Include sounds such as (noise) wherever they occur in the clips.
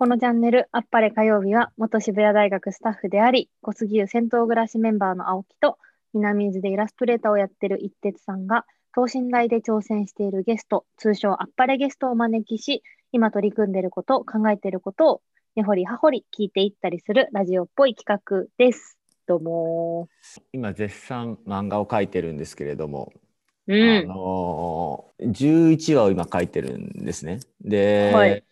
このチャンネル、あっぱれ火曜日は、元渋谷大学スタッフであり、小杉湯銭湯暮らしメンバーの青木と、南伊豆でイラストレーターをやってる一徹さんが、等身大で挑戦しているゲスト、通称あっぱれゲストをお招きし、今取り組んでいること、考えていることを、根掘り葉掘り聞いていったりするラジオっぽい企画です。どうも。今、絶賛漫画を描いてるんですけれども、うん、あの11話を今書いてるんですね。で、はい、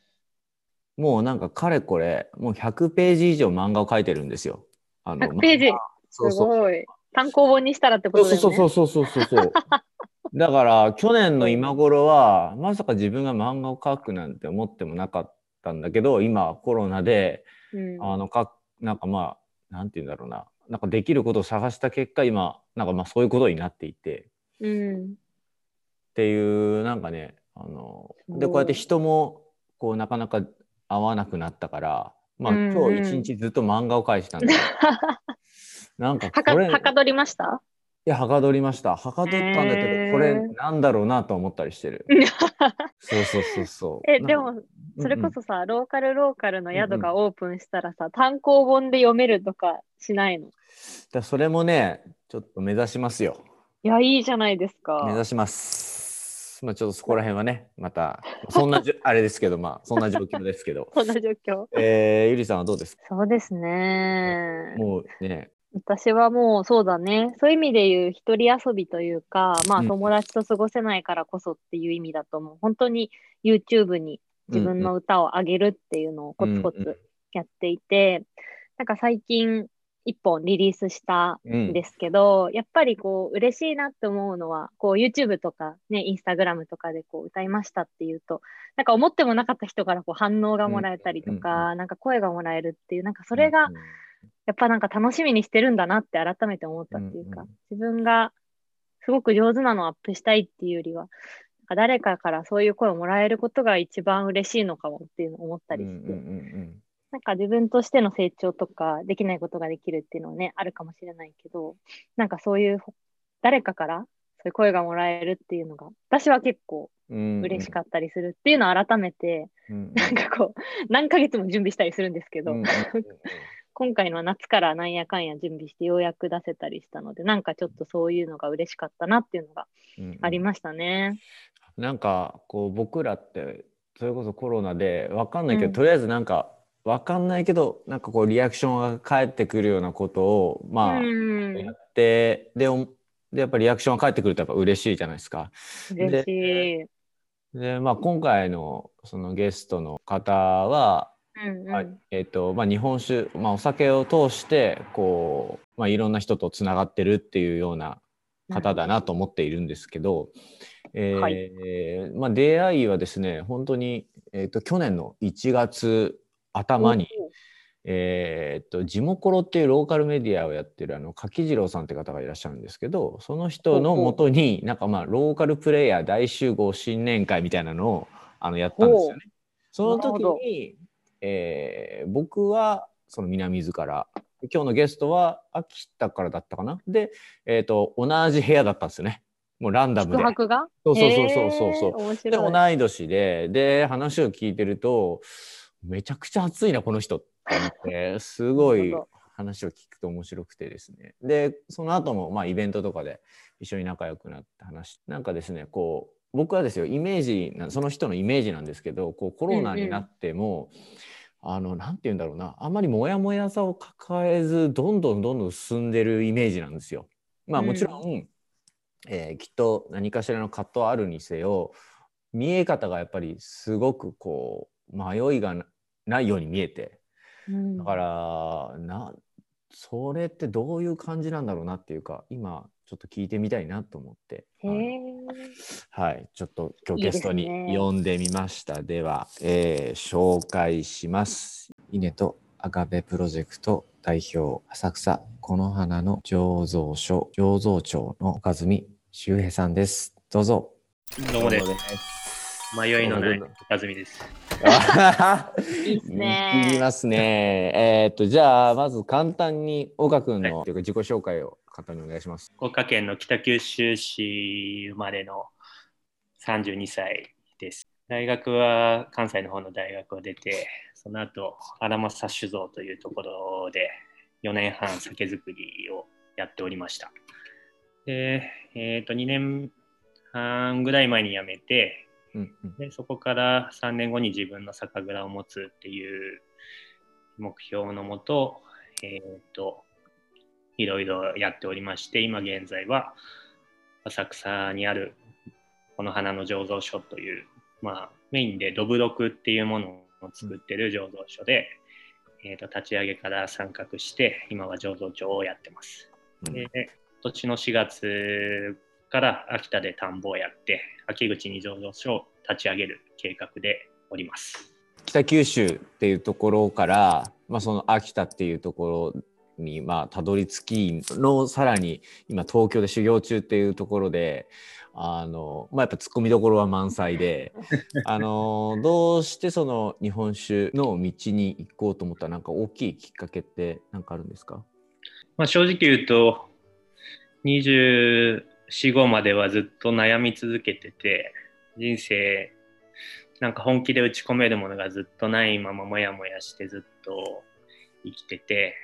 もうなんかかれこれもう100ページ以上漫画を書いてるんですよ。あの100ページ、すごい。単行本にしたらってことだよね。そうそうそうそうそうそう。(laughs) だから去年の今頃はまさか自分が漫画を描くなんて思ってもなかったんだけど今コロナで、うん、あのかなんかまあなんて言うんだろうななんかできることを探した結果今なんかまあそういうことになっていて、うん、っていうなんかねあのでこうやって人もこうなかなか会わなくなったからまあ、今日一日ずっと漫画を描いてたんだ (laughs) なんかこれはかどりました？いやはかどりました。はかどったんだけどこれなんだろうなと思ったりしてる。(laughs) そうそうそうそう。えでもそれこそさ、うんうん、ローカルローカルの宿がオープンしたらさ、うんうん、単行本で読めるとかしないの？だそれもねちょっと目指しますよ。いやいいじゃないですか。目指しますまあ、ちょっとそこら辺はね、また、そんなじあれですけど、まあ、そんな状況ですけど。(laughs) そんな状況？えー、ゆりさんはどうですか？そうですね。もうね。私はもうそうだね。そういう意味で言う一人遊びというか、まあ友達と過ごせないからこそっていう意味だと思う。うん、本当に YouTube に自分の歌を上げるっていうのをコツコツやっていて、うんうん、なんか最近一本リリースしたん。ですけど、うん、やっぱりこう嬉しいなって思うのはこう YouTube とかね Instagram とかでこう歌いましたっていうとなんか思ってもなかった人からこう反応がもらえたりとか、うん、なんか声がもらえるっていうなんかそれがやっぱなんか楽しみにしてるんだなって改めて思ったっていうか、自分がすごく上手なのをアップしたいっていうよりは誰かからそういう声をもらえることが一番嬉しいのかもっていうのを思ったりして、なんか自分としての成長とかできないことができるっていうのはね、あるかもしれないけど、なんかそういう誰かからそういう声がもらえるっていうのが、私は結構嬉しかったりするっていうのを改めて、うん、なんかこう、何ヶ月も準備したりするんですけど、うん、今回の夏からなんやかんや準備してようやく出せたりしたので、なんかちょっとそういうのが嬉しかったなっていうのがありましたね。うん、なんかこう僕らってそれこそコロナで分かんないけど、とりあえずなんか分かんないけどなんかこうリアクションが返ってくるようなことをまあやってででやっぱりリアクションが返ってくるとやっぱ嬉しいじゃないですか。嬉しい。でまあ今回のそのゲストの方は、うんうん、えっ、ー、とまあ日本酒、まあ、お酒を通してこうまあいろんな人とつながってるっていうような方だなと思っているんですけど、うん、えーはい、まあ出会いはですね本当にえっ、ー、と去年の1月頭に、えー、っとジモコロっていうローカルメディアをやってるあの柿次郎さんって方がいらっしゃるんですけどその人のもとになんかまあローカルプレイヤー大集合新年会みたいなのをあのやったんですよね。その時に、えー、僕はその南伊豆から今日のゲストは秋田からだったかな？で、えーと、同じ部屋だったんですよね。もうランダムで。宿が？そうそうそうそうそう。で同い年でで話を聞いてるとめちゃくちゃ熱いなこの人って思って (laughs) すごい話を聞くと面白くてですね。でその後もまあイベントとかで一緒に仲良くなって話なんかですねこう僕はですよイメージその人のイメージなんですけどこうコロナになっても、うんうん、あのなんて言うんだろうなあんまりモヤモヤさを抱えずどんどんどんどん進んでるイメージなんですよ。まあもちろん、うん、えー、きっと何かしらの葛藤あるにせよ見え方がやっぱりすごくこう迷いがないように見えて、うん、だからなそれってどういう感じなんだろうなっていうか今ちょっと聞いてみたいなと思って、はい、ちょっと今日ゲストに呼んでみました。いいで、ね、では、えー、紹介します。稲と赤部プロジェクト代表浅草この花の醸造所醸造長の岡住周平さんです。どうぞ。どうもです。迷いのない岡住です。いいですね。いりますね。えー、っと、じゃあ、まず簡単に岡君の、はい、自己紹介を簡単にお願いします。福岡県の北九州市生まれの32歳です。大学は関西の方の大学を出て、その後、荒政酒造というところで4年半酒造りをやっておりました。で、えっ、ー、と、2年半ぐらい前に辞めて、うんうん、でそこから3年後に自分の酒蔵を持つっていう目標のもと、えっ、ー、と、いろいろやっておりまして、今現在は浅草にあるこの花の醸造所という、まあ、メインでどぶろくっていうものを作ってる醸造所で、えーと、立ち上げから参画して今は醸造長をやってます。うん、で今年の4月から秋田で田んぼをやって秋口に醸造所を立ち上げる計画でおります。北九州っていうところから、まあ、その秋田っていうところにまあたどり着きのさらに今東京で修行中っていうところであの、まあ、やっぱツッコミどころは満載で (laughs) あのどうしてその日本酒の道に行こうと思ったなんか大きいきっかけって何かあるんですか、まあ、正直言うと24、5まではずっと悩み続けてて人生なんか本気で打ち込めるものがずっとないままもやもやしてずっと生きてて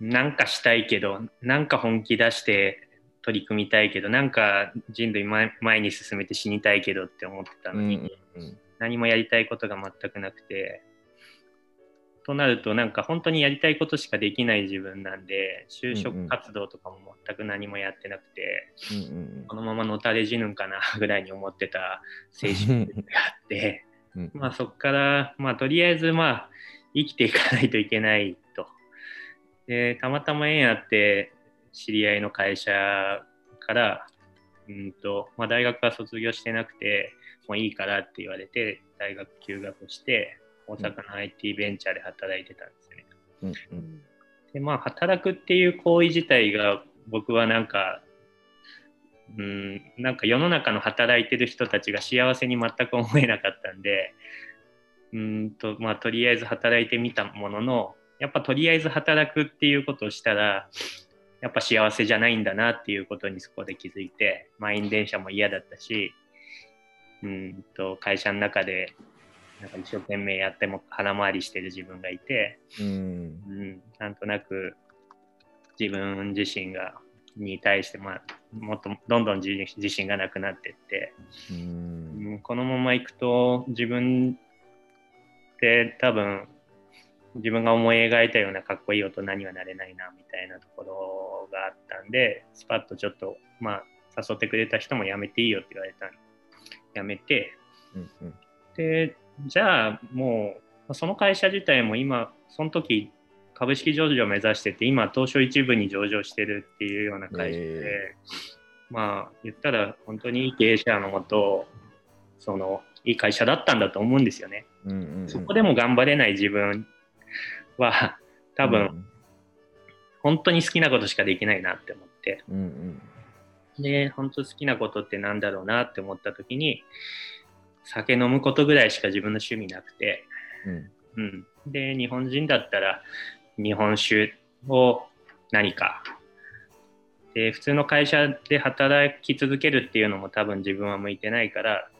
なんかしたいけどなんか本気出して取り組みたいけどなんか人類前に進めて死にたいけどって思ってたのに、うんうん、何もやりたいことが全くなくてとなるとなんか本当にやりたいことしかできない自分なんで就職活動とかも全く何もやってなくて、うんうん、このままのたれ死ぬんかなぐらいに思ってた青春があって、まあそこからまあとりあえずまあ生きていかないといけないと。でたまたま縁あって知り合いの会社からうんと、まあ、大学は卒業してなくてもういいからって言われて大学休学して大阪の IT ベンチャーで働いてたんですよね。うんうん、でまあ働くっていう行為自体が僕はなんかうんなんか世の中の働いてる人たちが幸せに全く思えなかったんでうんとまあとりあえず働いてみたもののやっぱとりあえず働くっていうことをしたらやっぱ幸せじゃないんだなっていうことにそこで気づいて満員電車も嫌だったしうんと会社の中でなんか一生懸命やっても腹回りしてる自分がいて、うん、うん、なんとなく自分自身がに対して、まあ、もっとどんどん自信がなくなっていって、うん、このままいくと自分って多分自分が思い描いたようなかっこいい大人にはなれないなみたいなところがあったんでスパッとちょっとまあ誘ってくれた人もやめていいよって言われたんでやめて、うんうん、でじゃあもうその会社自体も今その時株式上場を目指してて今東証一部に上場してるっていうような会社で、えー、まあ言ったら本当にいい経営者のもとそのいい会社だったんだと思うんですよね、うんうんうん、そこでも頑張れない自分は多分、うん、本当に好きなことしかできないなって思って、うんうん、で本当好きなことってなんだろうなって思った時に酒飲むことぐらいしか自分の趣味なくて、うん、うん、で日本人だったら日本酒を何か。で普通の会社で働き続けるっていうのも多分自分は向いてないから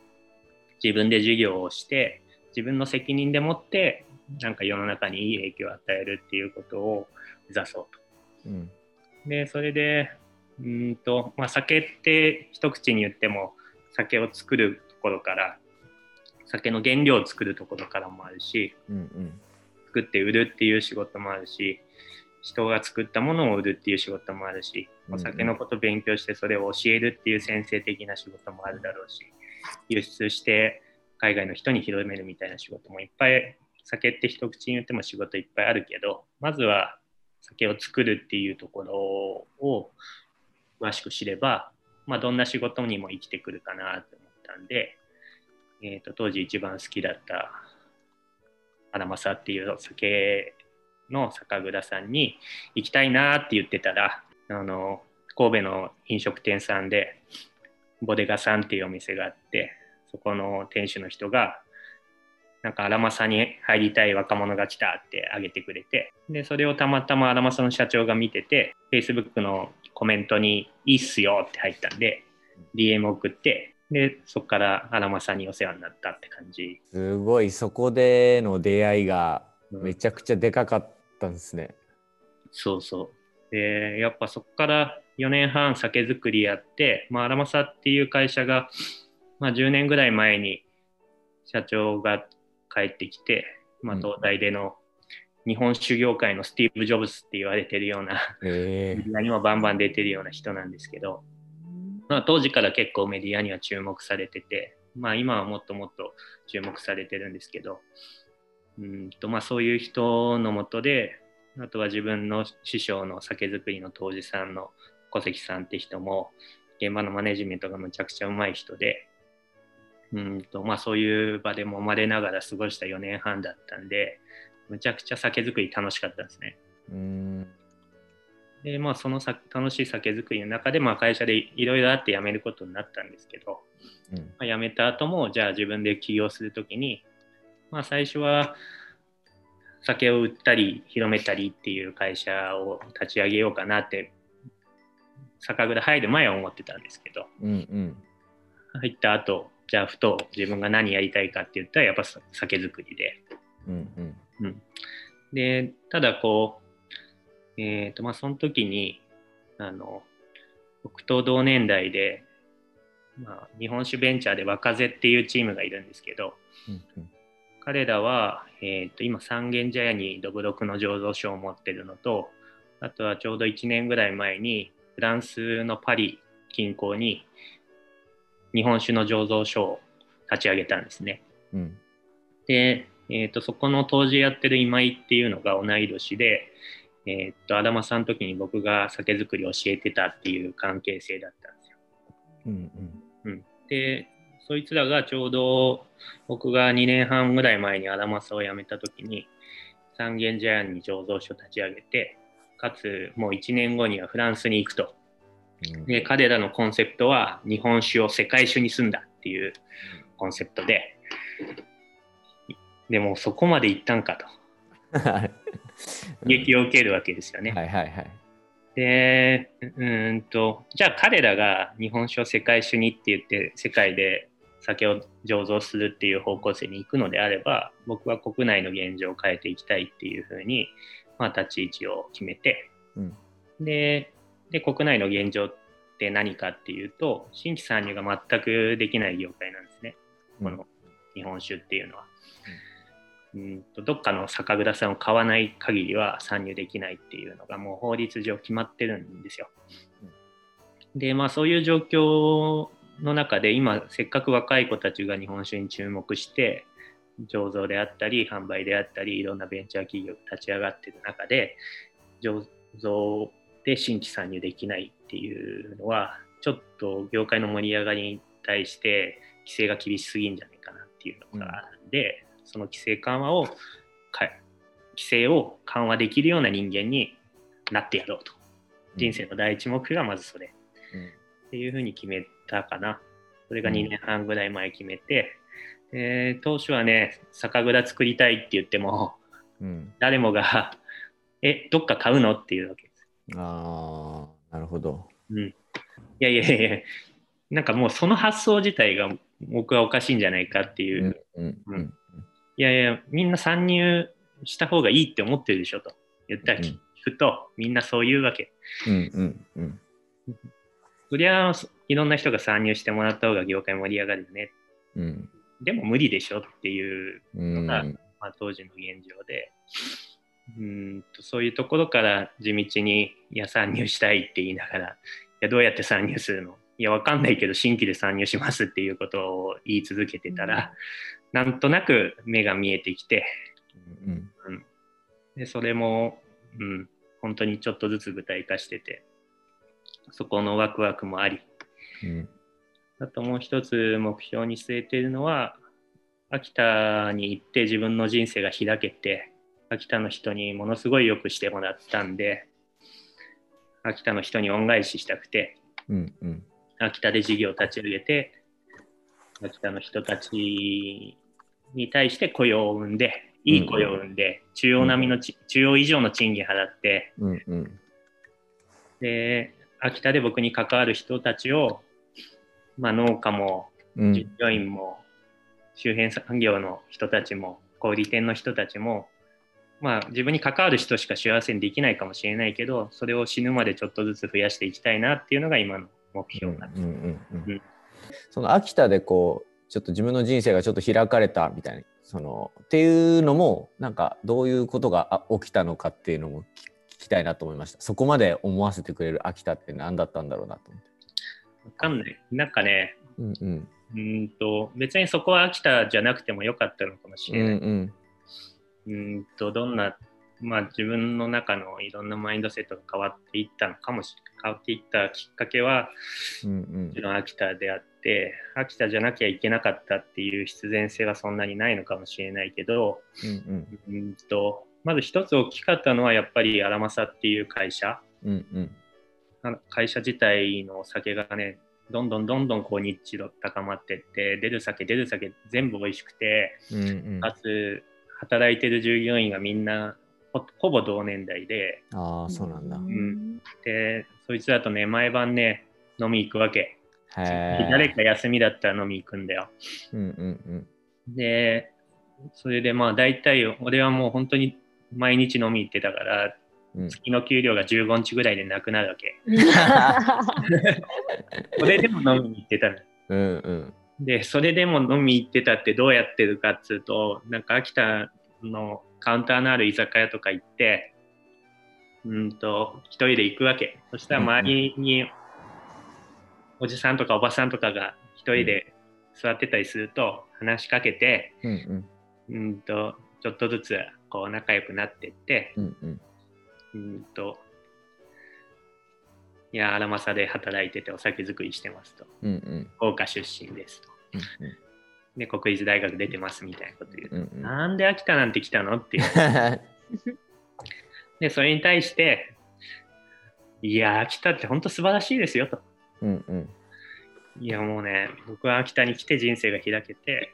自分で授業をして自分の責任でもってなんか世の中にいい影響を与えるっていうことを目指そうと。うん、でそれでうんと、まあ、酒って一口に言っても酒を作るところから酒の原料を作るところからもあるし、うんうん、作って売るっていう仕事もあるし人が作ったものを売るっていう仕事もあるし、お酒のこと勉強してそれを教えるっていう先生的な仕事もあるだろうし輸出して海外の人に広めるみたいな仕事もいっぱい酒って一口に言っても仕事いっぱいあるけどまずは酒を作るっていうところを詳しく知れば、まあ、どんな仕事にも生きてくるかなと思ったんで、えーと、当時一番好きだった荒政っていう酒の酒蔵さんに行きたいなって言ってたらあの神戸の飲食店さんでボデガさんっていうお店があってそこの店主の人がなんか荒政に入りたい若者が来たってあげてくれて、で、それをたまたま荒政の社長が見てて、Facebook のコメントにいいっすよって入ったんで、DM 送って、で、そこから荒間さんにお世話になったって感じ。すごい、そこでの出会いがめちゃくちゃでかかったんですね。うん、そうそう。で、やっぱそこから4年半酒造りやって、まあ、荒政っていう会社が、まあ、10年ぐらい前に社長が帰ってきて、まあ、東大での日本酒業界のスティーブ・ジョブズって言われてるような、メディアにもバンバン出てるような人なんですけど、まあ、当時から結構メディアには注目されてて、まあ、今はもっともっと注目されてるんですけど、うんとまあ、そういう人のもとで、あとは自分の師匠の酒造りの杜氏さんの小関さんって人も、現場のマネジメントがむちゃくちゃうまい人で、うんとまあ、そういう場でもまれながら過ごした4年半だったんで、むちゃくちゃ酒造り楽しかったですね。うんで、まあ、そのさ楽しい酒造りの中で、まあ、会社でいろいろあって辞めることになったんですけど、うん。まあ、辞めた後も、じゃあ自分で起業するときに、まあ、最初は酒を売ったり広めたりっていう会社を立ち上げようかなって酒蔵入る前は思ってたんですけど、うんうん、入った後じゃあふと自分が何やりたいかって言ったらやっぱ酒造りで、うんうん。うん、でただこうえっ、ー、とまあその時にあの僕と同年代で、まあ、日本酒ベンチャーで若手っていうチームがいるんですけど、うんうん、彼らは、えーと、今三軒茶屋にどぶろくの醸造所を持ってるのとあとはちょうど1年ぐらい前にフランスのパリ近郊に日本酒の醸造所を立ち上げたんですね。うん、でえーと、そこの当時やってる今井っていうのが同い年で、えーと、アダマさんの時に僕が酒造り教えてたっていう関係性だったんですよ。うんうんうん、でそいつらがちょうど僕が2年半ぐらい前にアダマサを辞めた時に三軒茶屋に醸造所立ち上げてかつもう1年後にはフランスに行くと。で彼らのコンセプトは日本酒を世界酒にすんだっていうコンセプトででもそこまでいったんかと。(laughs) (laughs) 激を受けるわけですよね。はいはいはい。で、うんと、じゃあ彼らが日本酒を世界酒にって言って世界で酒を醸造するっていう方向性に行くのであれば、僕は国内の現状を変えていきたいっていうふうに、まあ、立ち位置を決めて、うん、でで、国内の現状って何かっていうと、新規参入が全くできない業界なんですね。この日本酒っていうのは。うんとどっかの酒蔵さんを買わない限りは参入できないっていうのがもう法律上決まってるんですよ。でまあそういう状況の中で今せっかく若い子たちが日本酒に注目して醸造であったり販売であったりいろんなベンチャー企業が立ち上がってる中で醸造で新規参入できないっていうのはちょっと業界の盛り上がりに対して規制が厳しすぎんじゃないかなっていうのがあるんで、その規制緩和を規制を緩和できるような人間になってやろうと。人生の第一目標はまずそれ。うん、っていうふうに決めたかな。それが2年半ぐらい前決めて、で当初はね、酒蔵作りたいって言っても、うん、誰もがえ、どっか買うのっていうわけです。ああ、なるほど。うん。いやいやいや、なんかもうその発想自体が僕はおかしいんじゃないかっていう。うん、うんいやいや、みんな参入した方がいいって思ってるでしょと言ったら聞くと、みんなそう言うわけ。うんうんうん。そりゃ、いろんな人が参入してもらった方が業界盛り上がるよね。うん、でも無理でしょっていうのが、うん、まあ、当時の現状で。うんとそういうところから地道に「いや参入したい」って言いながら「いやどうやって参入するの？いやわかんないけど新規で参入します」っていうことを言い続けてたら、なんとなく目が見えてきて、うん、うん、でそれも、うん、本当にちょっとずつ具体化してて。そこのワクワクもあり、うん、あともう一つ目標に据えているのは秋田に行って自分の人生が開けて秋田の人にものすごいよくしてもらったんで秋田の人に恩返ししたくて、うんうん、秋田で事業を立ち上げて秋田の人たちに対して雇用を生んで、いい雇用を生んで、中央並みの、中央以上の賃金払って、うんうん、で、秋田で僕に関わる人たちを、まあ、農家も従業員も周辺産業の人たちも小売店の人たちもまあ自分に関わる人しか幸せにできないかもしれないけどそれを死ぬまでちょっとずつ増やしていきたいなっていうのが今の目標なんです。その秋田でこうちょっと自分の人生がちょっと開かれたみたいなそのっていうのもなんかどういうことが起きたのかっていうのも聞きたいなと思いました。そこまで思わせてくれる秋田って何だったんだろうなと思って。わかんない。なんかねうんうん。うんと別にそこは秋田じゃなくてもよかったのかもしれない。うんうん、うんとどんな、まあ、自分の中のいろんなマインドセットが変わっていったのかもし変わっていったきっかけは、うんうん、もちろん秋田であって秋田じゃなきゃいけなかったっていう必然性はそんなにないのかもしれないけど、うんうん、うんとまず一つ大きかったのはやっぱり荒政っていう会社、うんうん、会社自体のお酒がねどんどんどんどんこう認知度高まってって出る酒出る酒全部美味しくて、うんうん、かつ働いてる従業員がみんなほぼ同年代で。ああそうなんだ、うん、でそいつだとね毎晩ね飲み行くわけ。誰か休みだったら飲み行くんだよ、うんうんうん、でそれでまあ大体俺はもう本当に毎日飲み行ってたから月の給料が15日ぐらいでなくなるわけ。(laughs) (laughs) それでも飲みに行ってたの。うんうん、で、それでも飲み行ってたってどうやってるかっつうと、なんか秋田のカウンターのある居酒屋とか行って、うんと、一人で行くわけ。そしたら周りにおじさんとかおばさんとかが一人で座ってたりすると話しかけて、うん、うん、とちょっとずつこう仲良くなってって、うんうんうんと、いや、荒政で働いててお酒作りしてますと。うんうん、福岡出身ですと。うんうん、で、国立大学出てますみたいなこと言うと、うんうん、なんで秋田なんて来たのっていう。(laughs) で、それに対して、いや、秋田って本当素晴らしいですよと。うんうん、いや、もうね、僕は秋田に来て人生が開けて、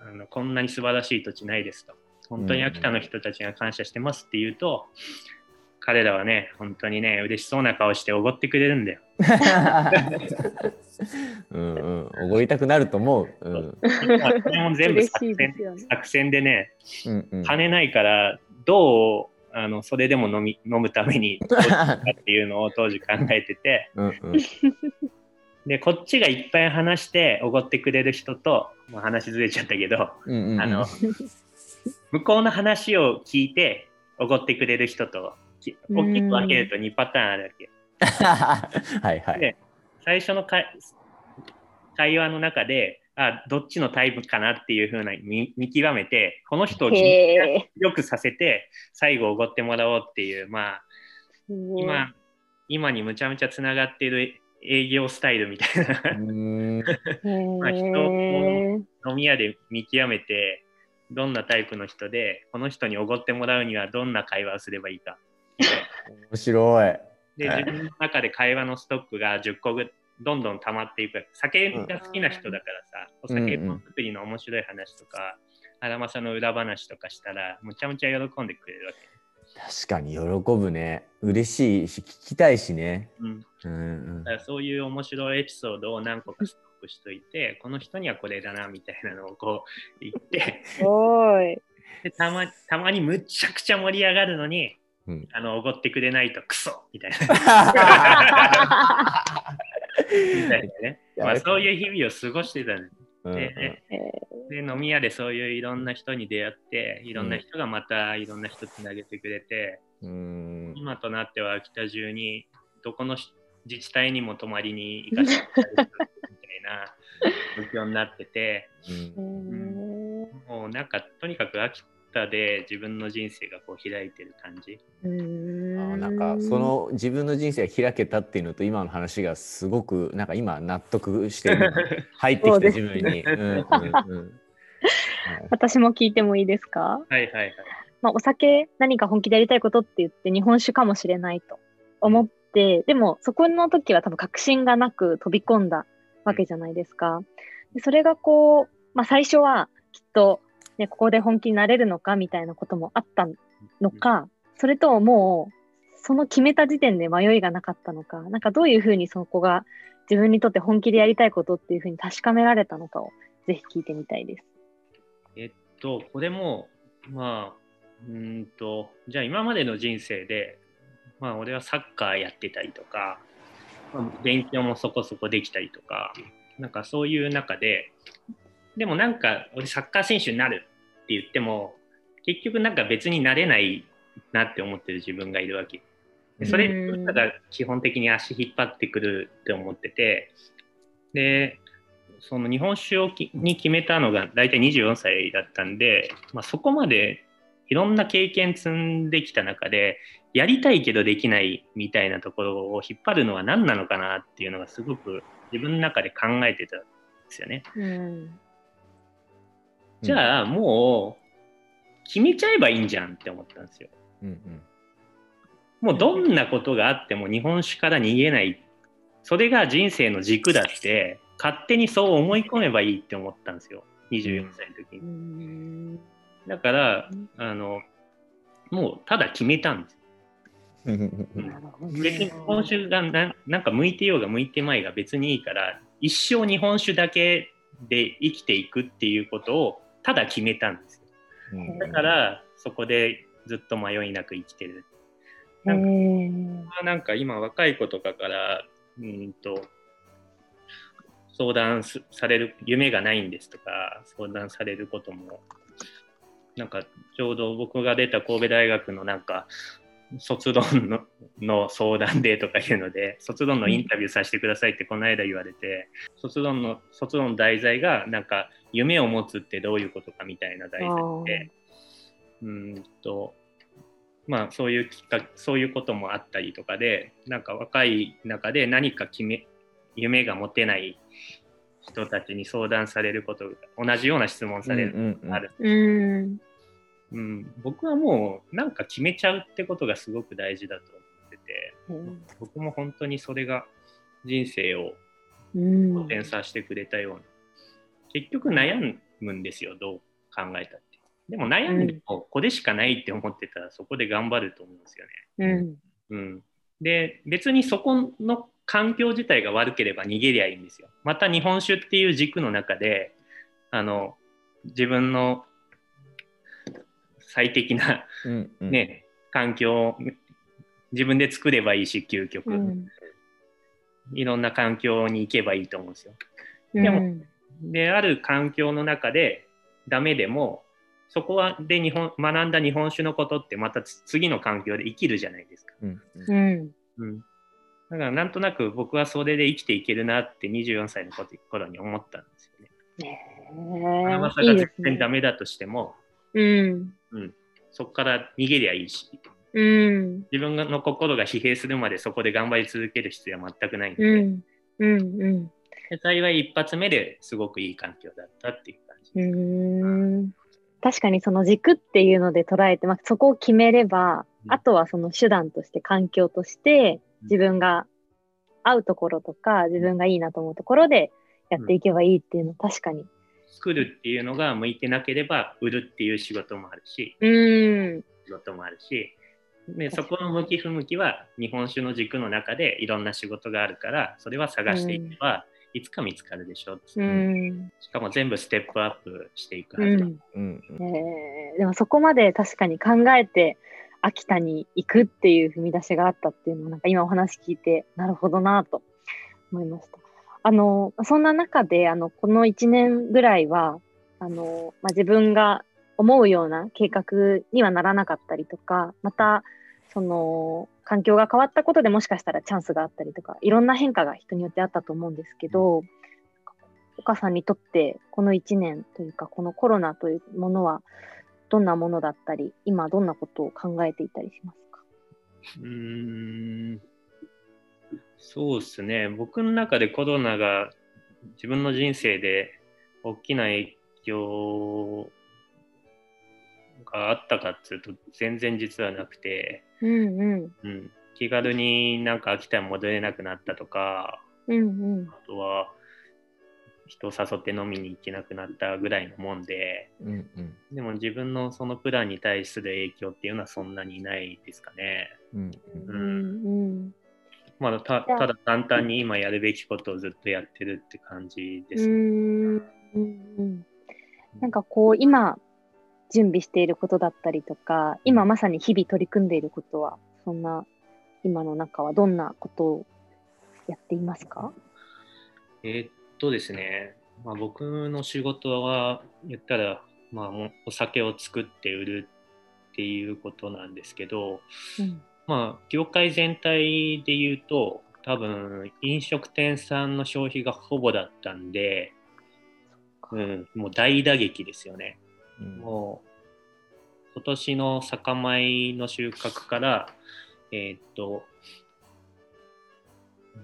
あのこんなに素晴らしい土地ないですと。本当に秋田の人たちが感謝してますって言うと、彼らはね、本当にね、嬉しそうな顔しておごってくれるんだよ。(laughs) うんうん、おごりたくなると思う。うん、これも全部作戦で、ね、作戦でね、うんうん、金ないから、どうあのそれでも飲み飲むためにっていうのを当時考えてて、うんうん、でこっちがいっぱい話しておごってくれる人と、まあ、話ずれちゃったけど、うんうんうん、あの向こうの話を聞いておごってくれる人と大きく分けると2パターンあるわけ。(laughs) はいはい。で、最初の会話の中で、あどっちのタイプかなっていうふうな見見極めて、この人をよくさせて、最後おごってもらおうっていう、まあ、今、今にむちゃむちゃつながっている営業スタイルみたいな (laughs) まあ、人を飲み屋で見極めて、どんなタイプの人で、この人におごってもらうにはどんな会話をすればいいか。面白い。で、自分の中で会話のストックが10個ぐどんどん溜まっていく。酒が好きな人だからさ、お酒作りの面白い話とか、荒政の裏話とかしたら、むちゃむちゃ喜んでくれるわけ。確かに喜ぶね。嬉しいし、聞きたいしね。うん。うん、だからそういう面白いエピソードを何個かストックしといて、この人にはこれだなみたいなのをこう言って (laughs) でたまたまにむちゃくちゃ盛り上がるのに、うん、あのおごってくれないとクソみたいな。(laughs) みたいなね。まあ、そういう日々を過ごしてたんです。でで飲み屋でそういういろんな人に出会っていろんな人がまたいろんな人つなげてくれて、うん、今となっては秋田中にどこの自治体にも泊まりに行かせてみたいな (laughs) 状況になってて、うん、もうなんかとにかく秋田で自分の人生がこう開いてる感じ。あなんかその自分の人生が開けたっていうのと今の話がすごくなんか今納得してる (laughs) 入ってきた自分に。私も聞いてもいいですか？はいはいはい。まあ、お酒何か本気でやりたいことって言って日本酒かもしれないと思って、でもそこの時は多分確信がなく飛び込んだわけじゃないですか。でそれがこう、まあ、最初はきっと、ね、ここで本気になれるのかみたいなこともあったのか、それともうその決めた時点で迷いがなかったのか、なんかどういうふうにそこが自分にとって本気でやりたいことっていうふうに確かめられたのかをぜひ聞いてみたいです。えっと、これも、まあ、うんと、じゃあ今までの人生で、まあ俺はサッカーやってたりとか、まあ、勉強もそこそこできたりとか、なんかそういう中で、でもなんか俺サッカー選手になるって言っても、結局なんか別になれないなって思ってる自分がいるわけ。でそれが基本的に足引っ張ってくるって思ってて、で、その日本酒をに決めたのが大体24歳だったんで、まあ、そこまでいろんな経験積んできた中でやりたいけどできないみたいなところを引っ張るのは何なのかなっていうのがすごく自分の中で考えてたんですよね。うん、じゃあもう決めちゃえばいいんじゃんって思ったんですよ。うんうん、もうどんなことがあっても日本酒から逃げない。それが人生の軸だって勝手にそう思い込めばいいって思ったんですよ。24歳の時に。だからあのもうただ決めたんです。別に日本酒がななんか向いてようが向いてまいが別にいいから一生日本酒だけで生きていくっていうことをただ決めたんですよ。だからそこでずっと迷いなく生きてる。なんかなんか今若い子とかからうんと相談される夢がないんですとか相談されることもなんかちょうど僕が出た神戸大学のなんか卒論のの相談でとかいうので卒論のインタビューさせてくださいってこの間言われて卒論の卒論の題材がなんか夢を持つってどういうことかみたいな題材で。うんとまあそういうきっかそういうこともあったりとかでなんか若い中で何か決め夢が持てない人たちに相談されること同じような質問されることがある、うんうん、僕はもうなんか決めちゃうってことがすごく大事だと思ってて、うん、僕も本当にそれが人生を補填させてくれたような、結局悩むんですよどう考えたって。でも悩んでもここでしかないって思ってたらそこで頑張ると思うんですよね、うん、うん、で別にそこの環境自体が悪ければ逃げりゃいいんですよ。また日本酒っていう軸の中であの自分の最適な、うんうん、ね、環境を自分で作ればいいし究極、うん、いろんな環境に行けばいいと思うんですよ。でも、うん、である環境の中でダメでもそこはで日本学んだ日本酒のことってまた次の環境で生きるじゃないですか。うん、うん。うん、だからなんとなく僕はそれで生きていけるなって24歳の頃に思ったんですよね。えー、まさか全然ダメだとしても、うん、うん、そこから逃げりゃいいし、うん、自分の心が疲弊するまでそこで頑張り続ける必要は全くないんで、うん。うんうん、幸い一発目ですごくいい環境だったっていう感じ。です。うん。確かにその軸っていうので捉えて、まあ、そこを決めれば、うん、あとはその手段として環境として自分が合うところとか自分がいいなと思うところでやっていけばいいっていうの確かに。作るっていうのが向いてなければ売るっていう仕事もあるし、うん、仕事もあるしでそこの向き不向きは日本酒の軸の中でいろんな仕事があるからそれは探していけば、いつか見つかるでしょ？う、うん、しかも全部ステップアップしていくはずだ、うん。えー、でもそこまで確かに考えて秋田に行くっていう踏み出しがあったっていうのはなんか今お話聞いてなるほどなと思いました。あの、そんな中で、あの、この1年ぐらいは、あの、まあ、自分が思うような計画にはならなかったりとか、また、その、環境が変わったことでもしかしたらチャンスがあったりとか、いろんな変化が人によってあったと思うんですけど、岡さんにとってこの1年というか、このコロナというものは、どんなものだったり、今どんなことを考えていたりしますか？うん。そうですね。僕の中でコロナが自分の人生で大きな影響があったかっていうと全然実はなくて、うんうん。うん、気軽になんか秋田に戻れなくなったとか、うんうん、あとは人を誘って飲みに行けなくなったぐらいのもんで、うんうん、でも自分のそのプランに対する影響っていうのはそんなにないですかね。うんうん、うん。まあ、たただ簡単に今やるべきことをずっとやってるって感じです、ね。うん。うん。なんかこう今準備していることだったりとか今まさに日々取り組んでいることはそんな今の中はどんなことをやっていますか？えー、っとですね、まあ、僕の仕事は言ったら、まあ、お酒を作って売るっていうことなんですけど、うん、まあ業界全体で言うと多分飲食店さんの消費がほぼだったんで、うん、もう大打撃ですよね。うん、もう今年の酒米の収穫からえー、っと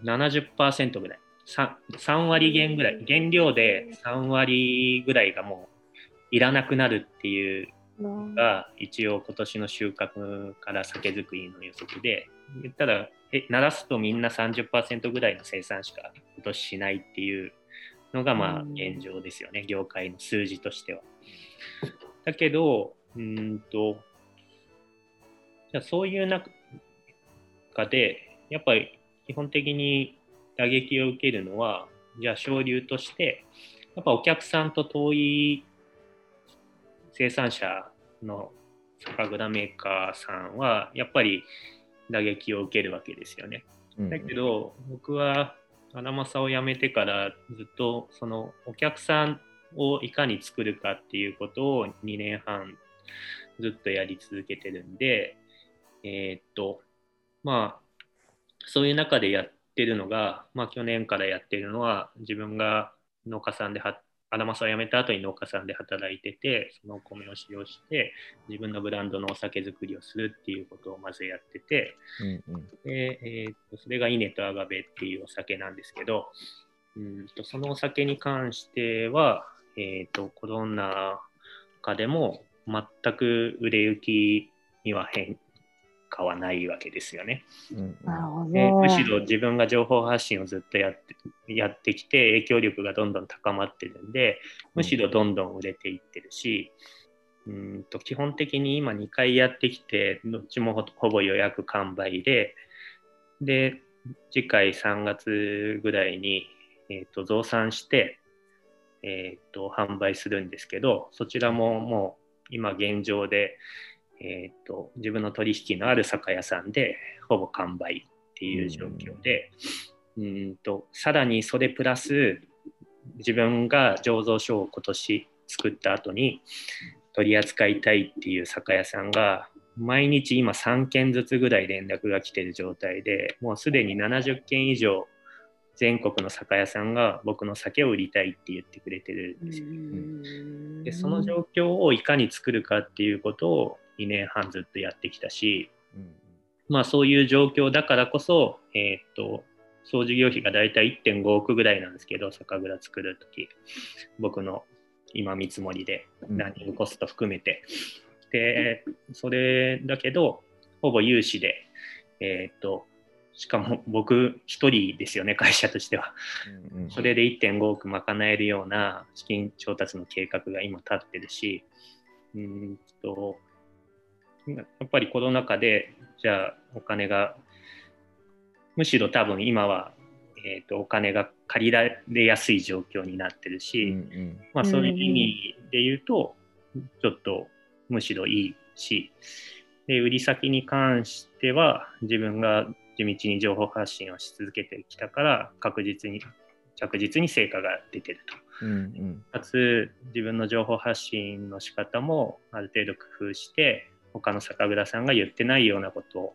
70%ぐらい。3, 3割減ぐらい。原料で3割ぐらいがもういらなくなるっていうのが一応今年の収穫から酒造りの予測で言ったらえ鳴らすとみんな30%ぐらいの生産しか今年しないっていうのがまあ現状ですよね。業界の数字としては。だけどうんとじゃあそういう中でやっぱり基本的に打撃を受けるのは、じゃあ省流として、やっぱお客さんと遠い生産者の酒蔵メーカーさんは、やっぱり打撃を受けるわけですよね。だけど、僕は荒政を辞めてからずっとそのお客さんをいかに作るかっていうことを2年半ずっとやり続けてるんで、えー、っと、まあ、そういう中でやってるのが、まあ、去年からやってるのは自分が農家さんでアラマスを辞めた後に農家さんで働いててその米を使用して自分のブランドのお酒作りをするっていうことをまずやってて、うんうん、でえー、とそれが稲とアガベっていうお酒なんですけどうんとそのお酒に関しては、えーと、コロナ禍でも全く売れ行きには変化はないわけですよね。うん、でむしろ自分が情報発信をずっとやってやってきて影響力がどんどん高まってるんでむしろどんどん売れていってるし、うん、と基本的に今2回やってきてどっちもほぼ予約完売でで次回3月ぐらいに、えー、と増産して、えー、と販売するんですけどそちらももう今現状でえーと、自分の取引のある酒屋さんでほぼ完売っていう状況で、うん、うんとさらにそれプラス自分が醸造所を今年作った後に取り扱いたいっていう酒屋さんが毎日今3件ずつぐらい連絡が来てる状態でもうすでに70件以上全国の酒屋さんが僕の酒を売りたいって言ってくれてるんですよ。でその状況をいかに作るかっていうことを2年半ずっとやってきたし、うん、まあそういう状況だからこそ、えー、っと総事業費がだいたい1.5億ぐらいなんですけど酒蔵作る時。僕の今見積もりでランニングコスト含めて、うん、でそれだけどほぼ融資でえー、っとしかも僕一人ですよね会社としては、うんうん、それで1.5億賄えるような資金調達の計画が今立ってるしうんとやっぱりコロナ禍でじゃあお金がむしろ多分今は、えーと、お金が借りられやすい状況になってるし、うんうん、まあ、そういう意味で言うとちょっとむしろいいしで売り先に関しては自分が地道に情報発信をし続けてきたから確実に着実に成果が出てると。うんうん、かつ自分の情報発信の仕方もある程度工夫して他の酒蔵さんが言ってないようなことを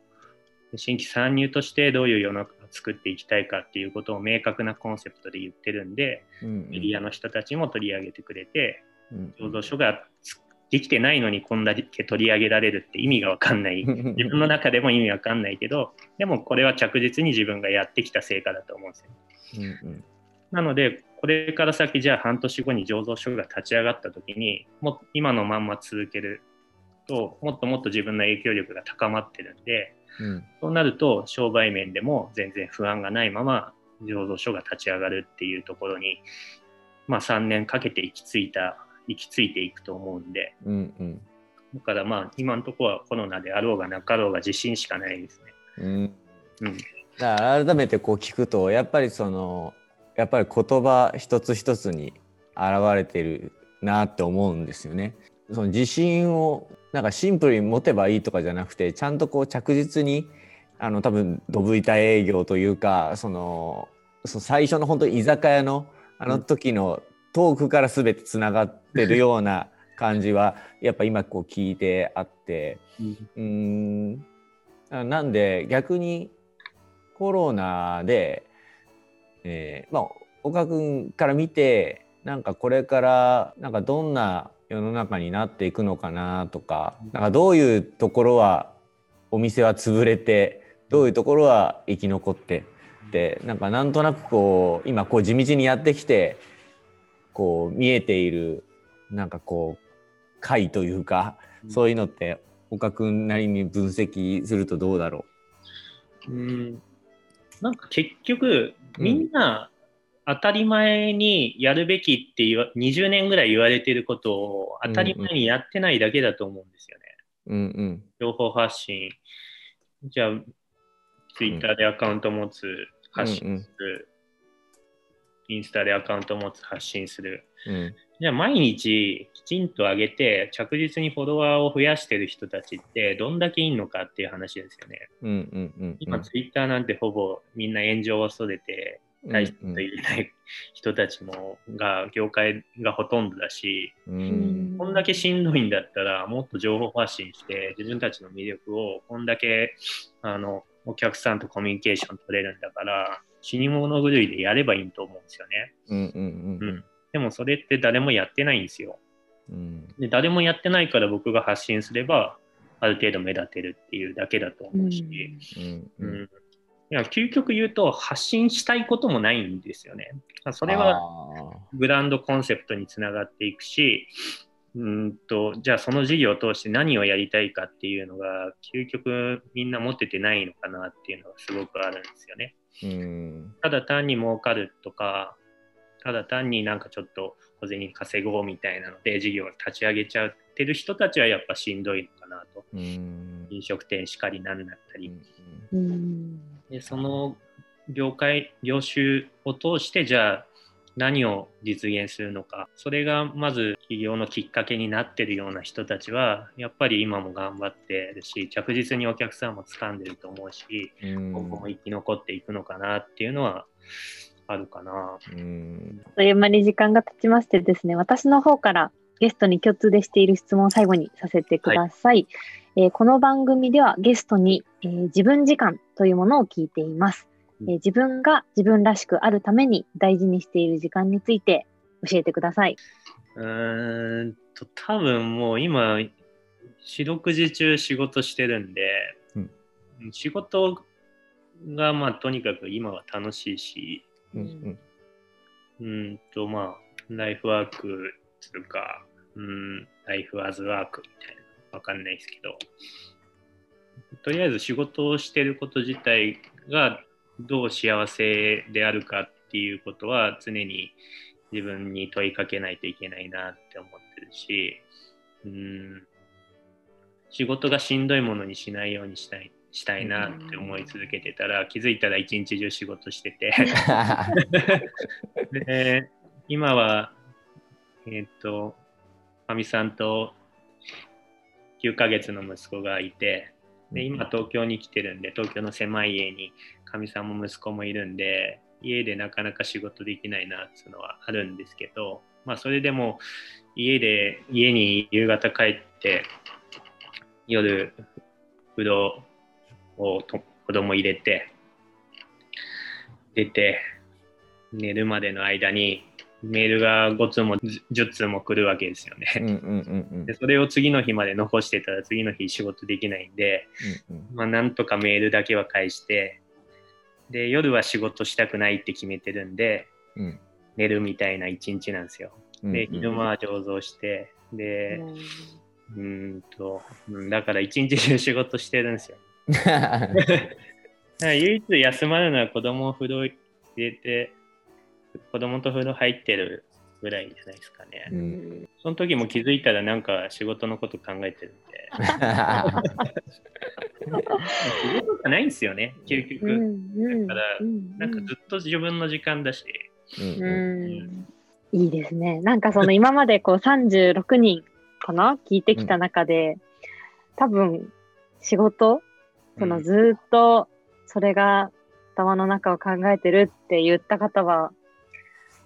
新規参入としてどういう世の中を作っていきたいかっていうことを明確なコンセプトで言ってるんで、うんうん、メディアの人たちも取り上げてくれて、醸造所ができてないのにこんだけ取り上げられるって意味が分かんない。(laughs) 自分の中でも意味分かんないけどでもこれは着実に自分がやってきた成果だと思うんですよ、うんうん、なのでこれから先じゃあ半年後に醸造所が立ち上がった時にもう今のまんま続けるともっともっと自分の影響力が高まってるんで、うん、そうなると商売面でも全然不安がないまま醸造所が立ち上がるっていうところに、まあ、3年かけて行き着いた行き着いていくと思うんで、うんうん、だからまあ今のところはコロナであろうがなかろうが自信しかないですね。うん、うん、だから改めてこう聞くとやっぱりそのやっぱり言葉一つ一つに現れてるなって思うんですよね。その自信をなんかシンプルに持てばいいとかじゃなくてちゃんとこう着実にあの多分ドブ板営業というかそのその最初の本当に居酒屋のあの時のトークから全てつながってるような感じは (laughs) やっぱ今こう聞いてあって。うん。なんで逆にコロナで、えー、まあ岡君から見てなんかこれからなんかどんな世の中になっていくのかなとかなんかどういうところはお店は潰れてどういうところは生き残ってってなんかなんとなくこう今こう地道にやってきてこう見えているなんかこう回というか、そういうのって岡君なりに分析するとどうだろう？うん。なんか結局みんな当たり前にやるべきって言わ20年ぐらい言われてることを当たり前にやってないだけだと思うんですよね。うんうん、情報発信。じゃあツイッターでアカウント持つ、発信する、インスタでアカウント持つ発信する、うん、じゃあ毎日きちんと上げて着実にフォロワーを増やしてる人たちってどんだけいいのかっていう話ですよね。うんうんうんうん、今ツイッターなんてほぼみんな炎上を恐れて大したと言えない人たちもが業界がほとんどだし、うん、こんだけしんどいんだったらもっと情報発信して自分たちの魅力をこんだけあのお客さんとコミュニケーション取れるんだから死に物狂いでやればいいと思うんですよね。うんうんうん、うん、でもそれって誰もやってないんですよ。うん、で誰もやってないから僕が発信すればある程度目立てるっていうだけだと思うし、うん、うん、いや究極言うと発信したいこともないんですよね。それはブランドコンセプトにつながっていくし、うんとじゃあその事業を通して何をやりたいかっていうのが究極みんな持っててないのかなっていうのがすごくあるんですよね。うんただ単に儲かるとかただ単になんかちょっと小銭稼ごうみたいなので事業を立ち上げちゃってる人たちはやっぱしんどいのかなと。飲食店しかりなんだったり。でその業界業種を通してじゃあ何を実現するのかそれがまず起業のきっかけになってるような人たちはやっぱり今も頑張ってるし着実にお客さんも掴んでると思うし今後も生き残っていくのかなっていうのはあるかな。うんあっという間に時間が経ちましてですね私の方からゲストに共通でしている質問を最後にさせてください。はい、えー、この番組ではゲストに、えー、自分時間というものを聞いています。えー、自分が自分らしくあるために大事にしている時間について教えてください。うーんと多分もう今四六時中仕事してるんで、うん、仕事がまあとにかく今は楽しいし、うん、うん、とまあライフワークするか、うん、ライフアズワークみたいな。わかんないですけど。とりあえず仕事をしてること自体がどう幸せであるかっていうことは常に自分に問いかけないといけないなって思ってるし、うん、仕事がしんどいものにしないようにしたいしたいなって思い続けてたら、気づいたら一日中仕事してて。(laughs) で今はえっ、とかみさんと9ヶ月の息子がいてで今東京に来てるんで東京の狭い家にかみさんも息子もいるんで家でなかなか仕事できないなっていうのはあるんですけどまあそれでも家で家に夕方帰って夜風呂をと子供入れて出て寝るまでの間にメールが5通も10通も来るわけですよね。でそれを次の日まで残してたら次の日仕事できないんで、うんうん、まあ、なんとかメールだけは返してで夜は仕事したくないって決めてるんで、うん、寝るみたいな一日なんですよ。で昼間は醸造してでうんとだから一日中仕事してるんですよ。(laughs) 唯一休まるのは子供を風呂入れて子供と風呂入ってるぐらいじゃないですかね。うん、その時も気づいたらなんか仕事のこと考えてるんで。事がないんですよね、究極。だから、なんかずっと自分の時間だし。うんいいですね。なんかその今までこう36人かな？聞いてきた中で、多分仕事そのずっとそれが頭の中を考えてるって言った方は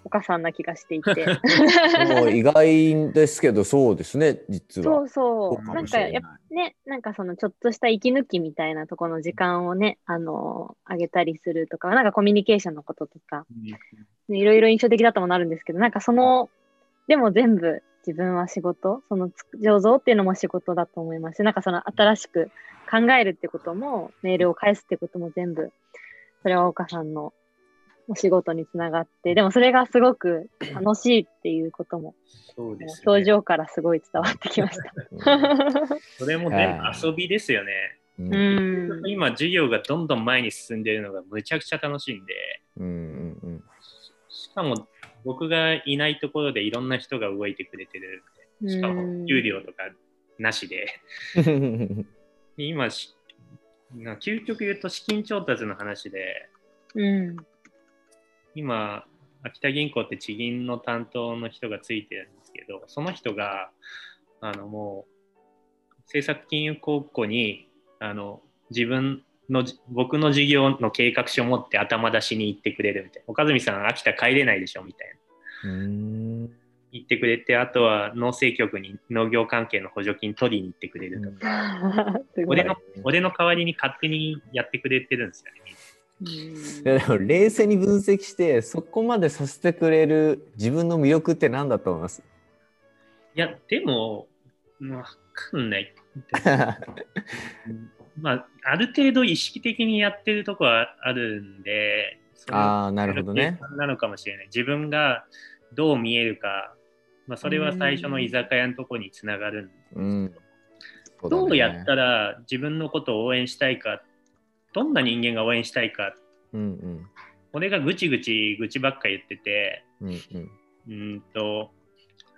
岡さんな気がしていて。(laughs) 意外ですけどそうですね実は。そうそう。なんかやっぱねなんかそのちょっとした息抜きみたいなところの時間をねあのあげたりするとかなんかコミュニケーションのこととか、ね、いろいろ印象的だともなるんですけどなんかそのでも全部自分は仕事その醸造っていうのも仕事だと思いますしなんかその新しく考えるってこともメールを返すってことも全部それは岡さんのお仕事につながって、でもそれがすごく (clears throat) 楽しいっていうことも、そうです、ね、表情からすごい伝わってきました。(laughs) それも全部遊びですよね。うん、今、授業がどんどん前に進んでいるのがむちゃくちゃ楽しいんで、うんうんうん、しかも僕がいないところでいろんな人が動いてくれてるしかも給料とかなしで。(laughs) 今究極言うと資金調達の話で、うん、今、秋田銀行って地銀の担当の人がついてるんですけど、その人が、あのもう、政策金融高校に、あの、自分の、僕の事業の計画書を持って頭出しに行ってくれるみたいな。岡住さん、秋田帰れないでしょみたいな。言ってくれて、あとは農政局に農業関係の補助金取りに行ってくれるとか、(laughs) 俺の俺の代わりに勝手にやってくれてるんですよね。いやでも冷静に分析してそこまでさせてくれる自分の魅力って何だと思います？いやでもわかんない。(laughs) まあ、ある程度意識的にやってるとこはあるんで、ああ、なるほどね。なのかもしれない。自分がどう見えるか、まあ、それは最初の居酒屋のとこにつながるんですけど、うん。ね、どうやったら自分のことを応援したいかどんな人間が応援したいか、うんうん、俺がぐちぐちぐちばっか言ってて、うん、うん、と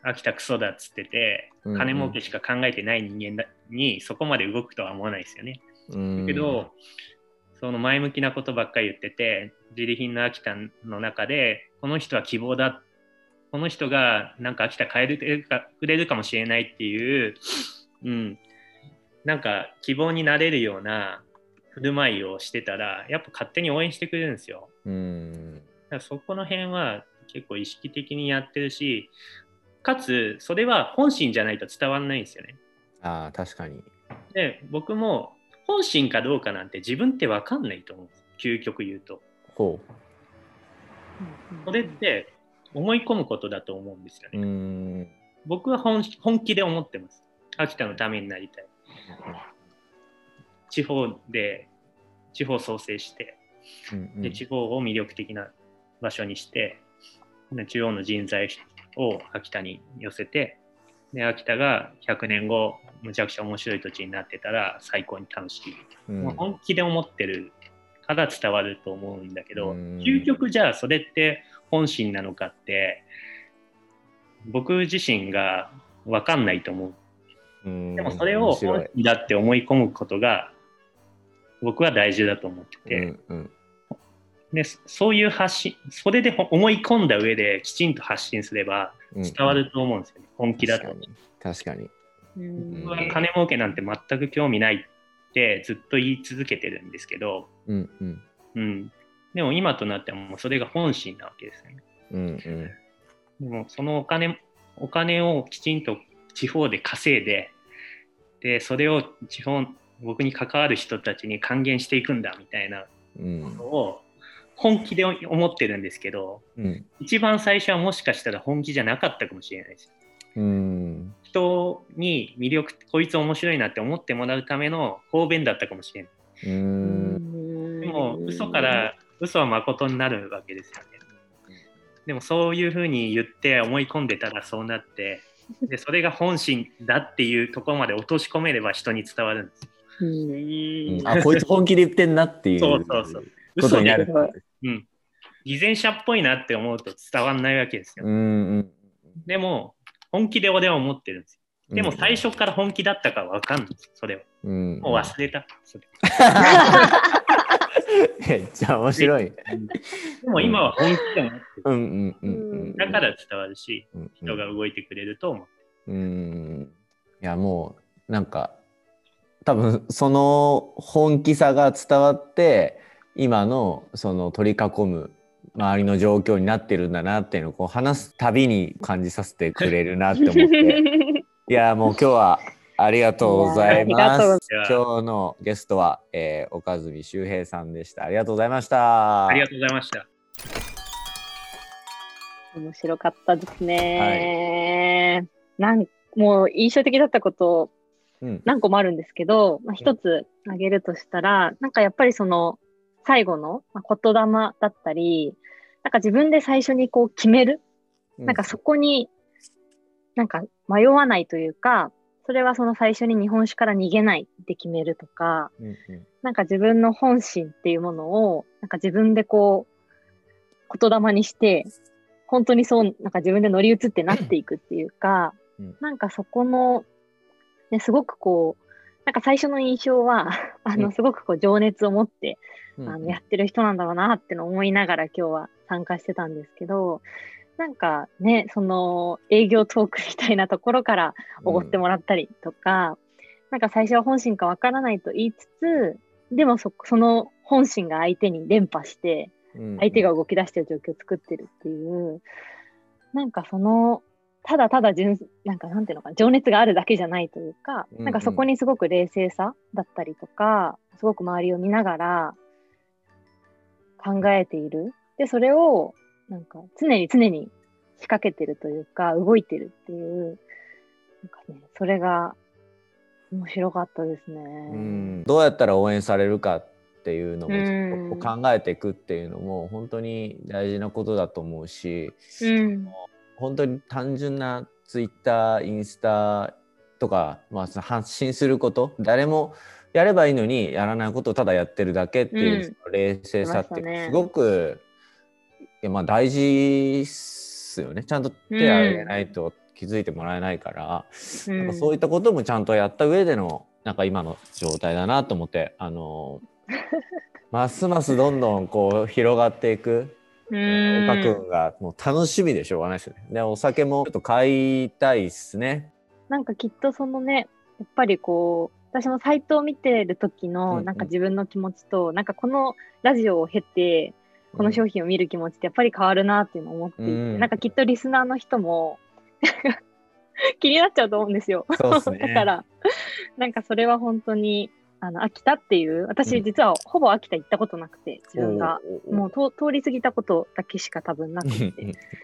秋田クソだっつってて、金儲けしか考えてない人間だにそこまで動くとは思わないですよね。だけどその前向きなことばっかり言ってて自利品の秋田の中でこの人は希望だこの人がなんか秋田変えてくれるかもしれないっていう、うん、なんか希望になれるような振る舞いをしてたらやっぱ勝手に応援してくれるんですよ。うんだからそこの辺は結構意識的にやってるしかつそれは本心じゃないと伝わらないんですよね。あ確かに。で僕も本心かどうかなんて自分って分かんないと思うんです究極言うと。ほう。それって思い込むことだと思うんですよね。僕は本気で思ってます。秋田のためになりたい。地方で地方創生して、うんうん、で地方を魅力的な場所にして中央の人材を秋田に寄せてで秋田が100年後むちゃくちゃ面白い土地になってたら最高に楽しい、うん、もう本気で思ってるから伝わると思うんだけど、うん、究極じゃあそれって本心なのかって僕自身が分かんないと思う。うん、でもそれを本心だって思い込むことが僕は大事だと思ってて、うんうん、でそういう発信それで思い込んだ上できちんと発信すれば伝わると思うんですよね、うんうん、本気だと。確かに。僕は金儲けなんて全く興味ないってずっと言い続けてるんですけど、うんうん。うん、でも今となってはもうそれが本心なわけですよね、うんうん、でもそのお金お金をきちんと地方で稼いででそれを地方僕に関わる人たちに還元していくんだみたいなことを本気で思ってるんですけど、うん、一番最初はもしかしたら本気じゃなかったかもしれないです。うん、人に魅力こいつ面白いなって思ってもらうための方便だったかもしれない。うんでも嘘から嘘は誠になるわけですよね。でもそういうふうに言って思い込んでたらそうなってでそれが本心だっていうところまで落とし込めれば人に伝わるんです。うん、あこいつ本気で言ってんなっていうそうそうそう。ことになる。うん、偽善者っぽいなって思うと伝わんないわけですよ。うんうん、でも本気で俺は思ってるんですよ。でも最初から本気だったかわかんない、それは。うん、もう忘れた。それ。(laughs) めっちゃ面白い。でも今は本気でもなってうんうんうん、だから伝わるし、人が動いてくれると思う。うん。いやもうなんか多分その本気さが伝わって今のその取り囲む周りの状況になってるんだなっていうのをこう話すたびに感じさせてくれるなって思って (laughs) いやもう今日はありがとうございます。今日のゲストは、えー、岡住周平さんでした。ありがとうございました。ありがとうございました。面白かったですね。はい、なんもう印象的だったこと何個もあるんですけど、うん、まあ、一つ挙げるとしたら、なんかやっぱりその最後の言霊だったり、なんか自分で最初にこう決める、うん、なんかそこになんか迷わないというか、それはその最初に日本酒から逃げないって決めるとか、うんうん、なんか自分の本心っていうものを、なんか自分でこう、言霊にして、本当にそう、なんか自分で乗り移ってなっていくっていうか、うん、なんかそこの、ね、すごくこう、なんか最初の印象は、(laughs) あの、すごくこう情熱を持って、うん、あのやってる人なんだろうなっての思いながら今日は参加してたんですけど、なんかね、その営業トークみたいなところからおごってもらったりとか、うん、なんか最初は本心かわからないと言いつつ、でもそその本心が相手に連覇して、相手が動き出してる状況を作ってるっていう、なんかその、ただただ純、なんかなんていうのかな、情熱があるだけじゃないというか、なんかそこにすごく冷静さだったりとか、すごく周りを見ながら考えている。で、それをなんか常に常に仕掛けてるというか、動いてるっていう、なんかね、それが面白かったですね。うん、どうやったら応援されるかっていうのも考えていくっていうのも本当に大事なことだと思うし、うん、本当に単純なツイッターインスタとか、まあ、発信すること誰もやればいいのにやらないことをただやってるだけっていう、冷静さってすごくやまあ大事っすよね。ちゃんと手を挙げないと気づいてもらえないから、うん、なんかそういったこともちゃんとやった上でのなんか今の状態だなと思ってあのますますどんどんこう広がっていく岡君がもう楽しみでしょうがないですよね。でお酒もちょっと買いたいっすね。なんかきっとそのねやっぱりこう私もサイトを見てる時のなんか自分の気持ちと、うんうん、なんかこのラジオを経てこの商品を見る気持ちってやっぱり変わるなっていうのを思っていて、うん、なんかきっとリスナーの人も (laughs) 気になっちゃうと思うんですよ。すね、(laughs) だからなんかそれは本当にあの秋田っていう私実はほぼ秋田行ったことなくて自分が、もう通り過ぎたことだけしか多分なくて。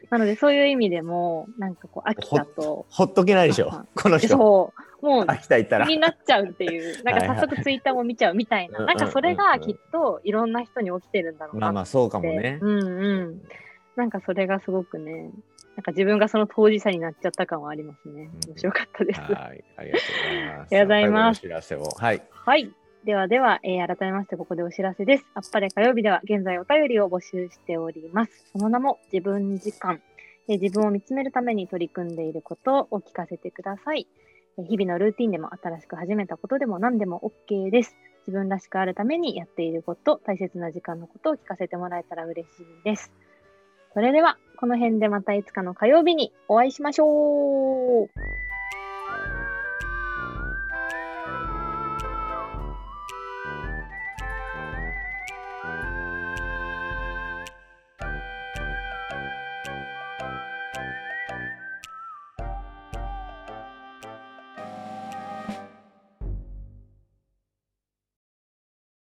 なのでそういう意味でもなんかこう秋田と。ほっとけないでしょこの人。そう。もう秋田行ったら。気になっちゃうっていう (laughs) なんか早速ツイッターも見ちゃうみたいな。なんかそれがきっといろんな人に起きてるんだろうなまあまあそうかもね。うんうんなんかそれがすごくねなんか自分がその当事者になっちゃった感はありますね。面白かったです。はい、ありがとうございます。ありがとうございます。お知らせを。はい。はい。ではでは、えー、改めましてここでお知らせです。あっぱれ火曜日では現在お便りを募集しております。その名も自分時間。えー、自分を見つめるために取り組んでいることをお聞かせてください。えー、日々のルーティンでも新しく始めたことでも何でも OK です。自分らしくあるためにやっていること、大切な時間のことを聞かせてもらえたら嬉しいです。それでは、この辺でまたいつかの火曜日にお会いしましょう。